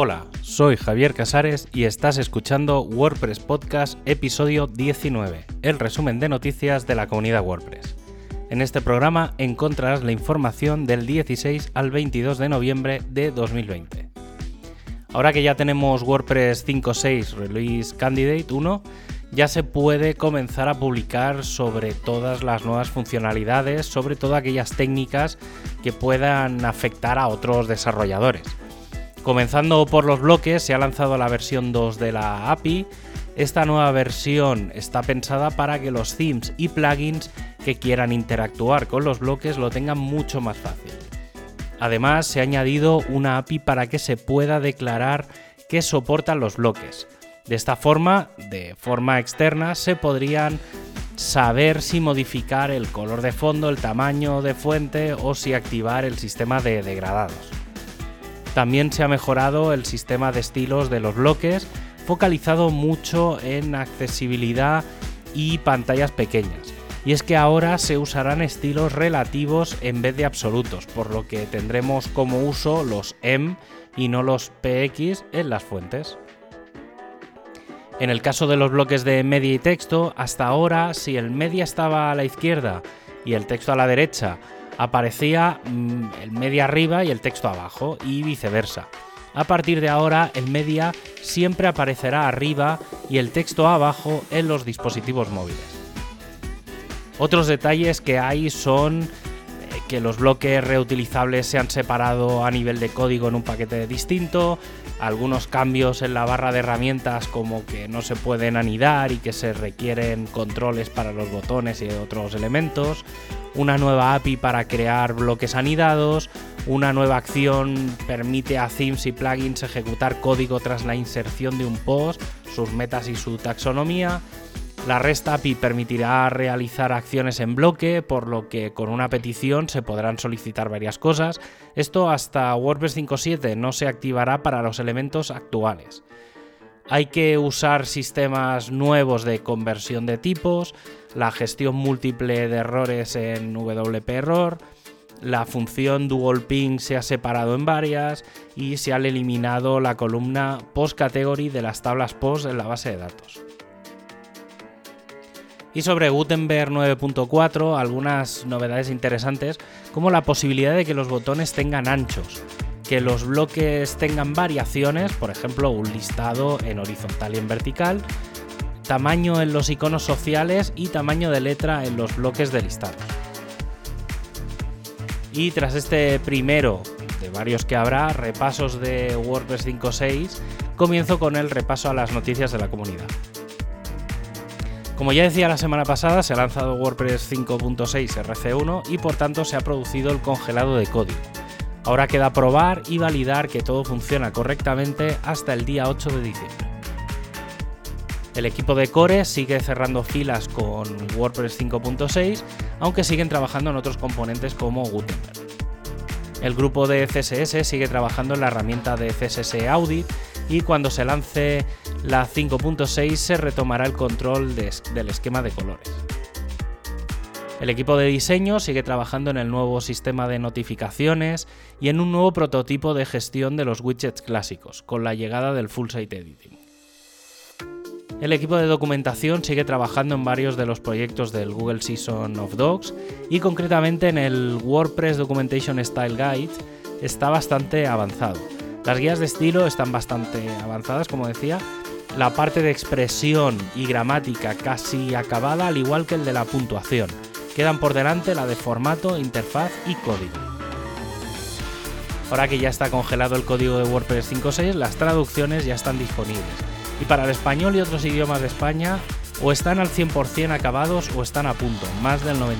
Hola, soy Javier Casares y estás escuchando WordPress Podcast episodio 19, el resumen de noticias de la comunidad WordPress. En este programa encontrarás la información del 16 al 22 de noviembre de 2020. Ahora que ya tenemos WordPress 5.6 Release Candidate 1, ya se puede comenzar a publicar sobre todas las nuevas funcionalidades, sobre todo aquellas técnicas que puedan afectar a otros desarrolladores. Comenzando por los bloques, se ha lanzado la versión 2 de la API. Esta nueva versión está pensada para que los themes y plugins que quieran interactuar con los bloques lo tengan mucho más fácil. Además, se ha añadido una API para que se pueda declarar que soportan los bloques. De esta forma, de forma externa, se podrían saber si modificar el color de fondo, el tamaño de fuente o si activar el sistema de degradados. También se ha mejorado el sistema de estilos de los bloques, focalizado mucho en accesibilidad y pantallas pequeñas. Y es que ahora se usarán estilos relativos en vez de absolutos, por lo que tendremos como uso los M y no los PX en las fuentes. En el caso de los bloques de media y texto, hasta ahora si el media estaba a la izquierda y el texto a la derecha, aparecía mm, el media arriba y el texto abajo y viceversa. A partir de ahora, el media siempre aparecerá arriba y el texto abajo en los dispositivos móviles. Otros detalles que hay son eh, que los bloques reutilizables se han separado a nivel de código en un paquete distinto, algunos cambios en la barra de herramientas como que no se pueden anidar y que se requieren controles para los botones y otros elementos, una nueva API para crear bloques anidados, una nueva acción permite a themes y plugins ejecutar código tras la inserción de un post, sus metas y su taxonomía. La REST API permitirá realizar acciones en bloque, por lo que con una petición se podrán solicitar varias cosas. Esto hasta WordPress 5.7 no se activará para los elementos actuales. Hay que usar sistemas nuevos de conversión de tipos, la gestión múltiple de errores en WP Error, la función dual ping se ha separado en varias y se ha eliminado la columna post category de las tablas post en la base de datos. Y sobre Gutenberg 9.4, algunas novedades interesantes, como la posibilidad de que los botones tengan anchos, que los bloques tengan variaciones, por ejemplo, un listado en horizontal y en vertical, tamaño en los iconos sociales y tamaño de letra en los bloques de listado. Y tras este primero de varios que habrá, repasos de WordPress 5.6, comienzo con el repaso a las noticias de la comunidad. Como ya decía la semana pasada, se ha lanzado WordPress 5.6 RC1 y por tanto se ha producido el congelado de código. Ahora queda probar y validar que todo funciona correctamente hasta el día 8 de diciembre. El equipo de Core sigue cerrando filas con WordPress 5.6, aunque siguen trabajando en otros componentes como Gutenberg. El grupo de CSS sigue trabajando en la herramienta de CSS Audit y cuando se lance la 5.6 se retomará el control del esquema de colores. El equipo de diseño sigue trabajando en el nuevo sistema de notificaciones y en un nuevo prototipo de gestión de los widgets clásicos, con la llegada del Full Site Editing. El equipo de documentación sigue trabajando en varios de los proyectos del Google Season of Docs y concretamente en el WordPress Documentation Style Guide está bastante avanzado. Las guías de estilo están bastante avanzadas, como decía, la parte de expresión y gramática casi acabada, al igual que el de la puntuación. Quedan por delante la de formato, interfaz y código. Ahora que ya está congelado el código de WordPress 5.6, las traducciones ya están disponibles. Y para el español y otros idiomas de España, o están al 100% acabados o están a punto, más del 95%.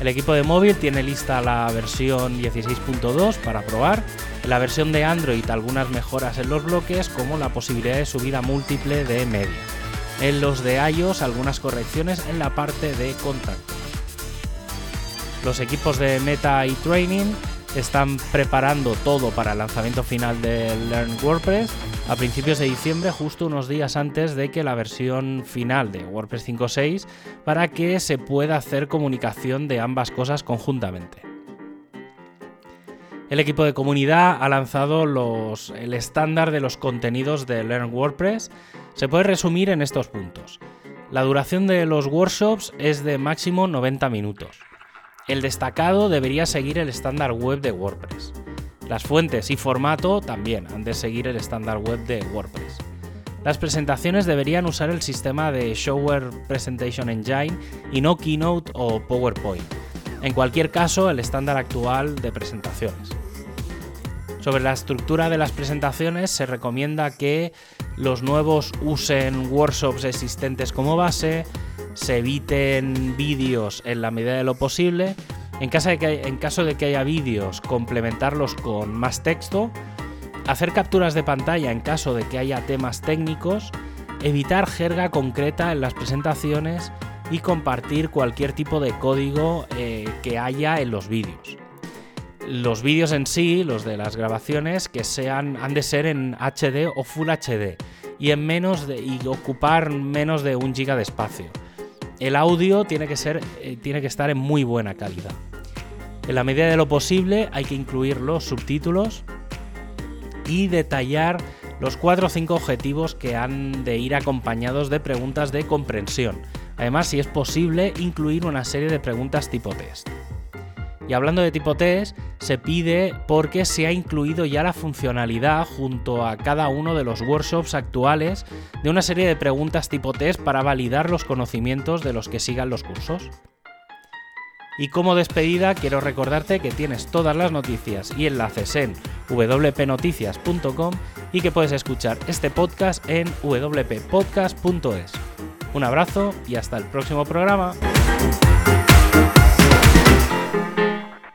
El equipo de móvil tiene lista la versión 16.2 para probar. La versión de Android algunas mejoras en los bloques como la posibilidad de subida múltiple de media. En los de iOS algunas correcciones en la parte de contacto. Los equipos de Meta y Training están preparando todo para el lanzamiento final de Learn WordPress a principios de diciembre, justo unos días antes de que la versión final de WordPress 5.6, para que se pueda hacer comunicación de ambas cosas conjuntamente. El equipo de comunidad ha lanzado los, el estándar de los contenidos de Learn WordPress. Se puede resumir en estos puntos. La duración de los workshops es de máximo 90 minutos. El destacado debería seguir el estándar web de WordPress. Las fuentes y formato también han de seguir el estándar web de WordPress. Las presentaciones deberían usar el sistema de Shower Presentation Engine y no Keynote o PowerPoint. En cualquier caso, el estándar actual de presentaciones. Sobre la estructura de las presentaciones, se recomienda que los nuevos usen workshops existentes como base, se eviten vídeos en la medida de lo posible, en caso de que, en caso de que haya vídeos, complementarlos con más texto. Hacer capturas de pantalla en caso de que haya temas técnicos, evitar jerga concreta en las presentaciones y compartir cualquier tipo de código eh, que haya en los vídeos. Los vídeos en sí, los de las grabaciones, que sean, han de ser en HD o Full HD y en menos de, y ocupar menos de un giga de espacio. El audio tiene que, ser, eh, tiene que estar en muy buena calidad. En la medida de lo posible hay que incluir los subtítulos y detallar los 4 o 5 objetivos que han de ir acompañados de preguntas de comprensión. Además, si es posible, incluir una serie de preguntas tipo test. Y hablando de tipo test, se pide porque se ha incluido ya la funcionalidad junto a cada uno de los workshops actuales de una serie de preguntas tipo test para validar los conocimientos de los que sigan los cursos. Y como despedida quiero recordarte que tienes todas las noticias y enlaces en wpnoticias.com y que puedes escuchar este podcast en wppodcast.es. Un abrazo y hasta el próximo programa.